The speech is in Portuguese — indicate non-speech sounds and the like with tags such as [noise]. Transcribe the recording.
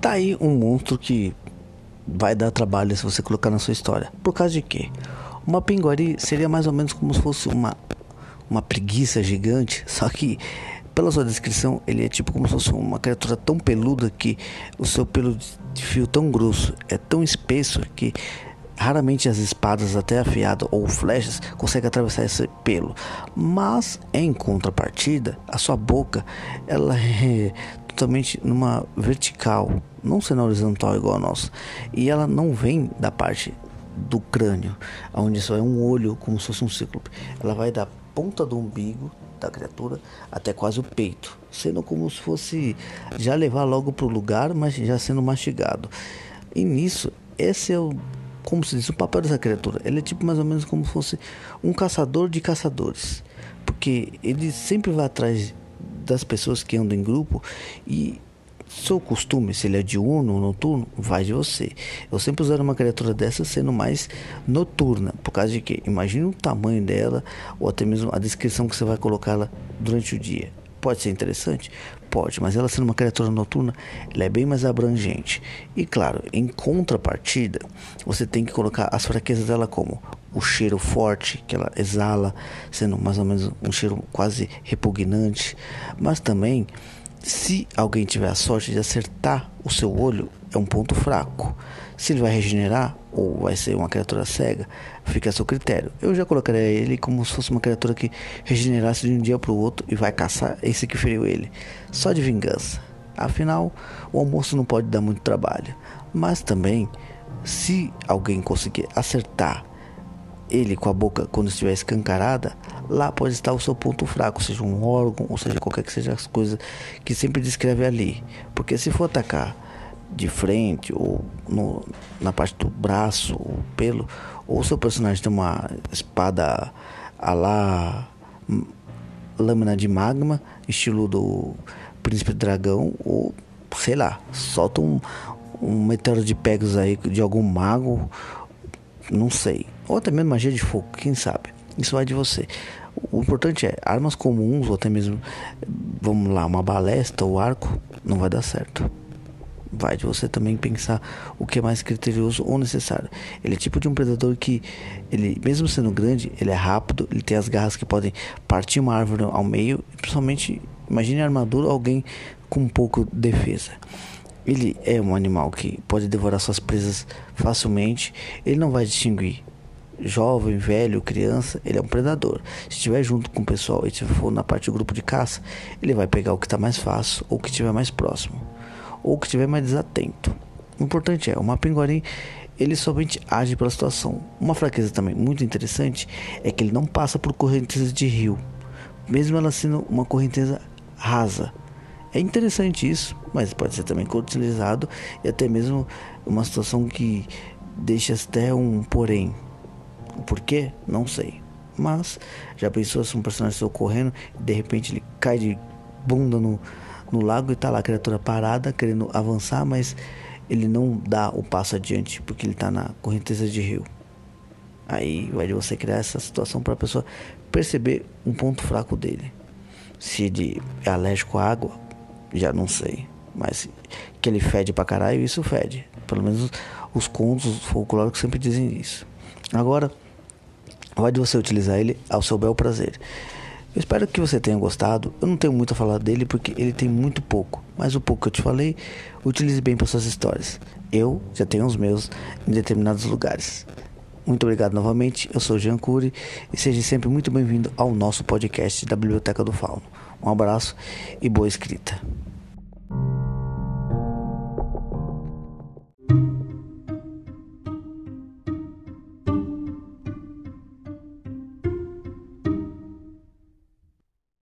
Tá aí um monstro que vai dar trabalho se você colocar na sua história. Por causa de quê? Uma pinguari seria mais ou menos como se fosse uma, uma preguiça gigante, [laughs] só que pela sua descrição, ele é tipo como se fosse uma criatura tão peluda que o seu pelo de fio tão grosso é tão espesso que raramente as espadas até afiadas ou flechas conseguem atravessar esse pelo. Mas em contrapartida, a sua boca ela [laughs] é totalmente numa vertical, não sendo horizontal igual a nossa. E ela não vem da parte do crânio, onde só é um olho, como se fosse um cíclope. Ela vai da ponta do umbigo da criatura até quase o peito, sendo como se fosse já levar logo para o lugar, mas já sendo mastigado. E nisso, esse é o como se diz, o papel dessa criatura. Ele é tipo mais ou menos como se fosse um caçador de caçadores. Porque ele sempre vai atrás das pessoas que andam em grupo e seu costume, se ele é diurno ou noturno, vai de você. Eu sempre usaria uma criatura dessa sendo mais noturna, por causa de que imagine o tamanho dela ou até mesmo a descrição que você vai colocá-la durante o dia. Pode ser interessante? Pode, mas ela sendo uma criatura noturna, ela é bem mais abrangente. E claro, em contrapartida, você tem que colocar as fraquezas dela como o cheiro forte que ela exala, sendo mais ou menos um cheiro quase repugnante, mas também se alguém tiver a sorte de acertar o seu olho, é um ponto fraco. Se ele vai regenerar ou vai ser uma criatura cega, fica a seu critério. Eu já colocaria ele como se fosse uma criatura que regenerasse de um dia para o outro e vai caçar esse que feriu ele, só de vingança. Afinal, o almoço não pode dar muito trabalho, mas também, se alguém conseguir acertar ele com a boca quando estiver escancarada, lá pode estar o seu ponto fraco, seja um órgão, ou seja qualquer que seja as coisas que sempre descreve ali. Porque se for atacar de frente ou no, na parte do braço, ou pelo, ou seu personagem tem uma espada a lá lâmina de magma, estilo do príncipe dragão, ou sei lá, solta um, um meteoro de Pegasus aí de algum mago, não sei, ou até mesmo magia de fogo, quem sabe. Isso vai de você. O importante é armas comuns ou até mesmo, vamos lá, uma balesta ou arco, não vai dar certo vai de você também pensar o que é mais criterioso ou necessário. Ele é tipo de um predador que, ele mesmo sendo grande, ele é rápido, ele tem as garras que podem partir uma árvore ao meio, principalmente, imagine a armadura alguém com um pouco de defesa. Ele é um animal que pode devorar suas presas facilmente, ele não vai distinguir jovem, velho, criança, ele é um predador. Se estiver junto com o pessoal e for na parte do grupo de caça, ele vai pegar o que está mais fácil ou o que estiver mais próximo ou que estiver mais desatento. O importante é, o Mapinguari ele somente age pela situação. Uma fraqueza também muito interessante é que ele não passa por correntezas de rio, mesmo ela sendo uma correnteza rasa. É interessante isso, mas pode ser também utilizado e até mesmo uma situação que deixa até um porém. O porquê? Não sei. Mas já pensou se um personagem está correndo e de repente ele cai de bunda no, no lago e tá lá a criatura parada, querendo avançar, mas ele não dá o passo adiante porque ele tá na correnteza de rio. Aí vai de você criar essa situação para a pessoa perceber um ponto fraco dele. Se ele é alérgico à água, já não sei. Mas que ele fede pra caralho, isso fede. Pelo menos os contos folclóricos sempre dizem isso. Agora, vai de você utilizar ele ao seu bel prazer. Eu espero que você tenha gostado. Eu não tenho muito a falar dele porque ele tem muito pouco, mas o pouco que eu te falei, utilize bem para suas histórias. Eu já tenho os meus em determinados lugares. Muito obrigado novamente. Eu sou Jean Cury e seja sempre muito bem-vindo ao nosso podcast da Biblioteca do Fauno. Um abraço e boa escrita.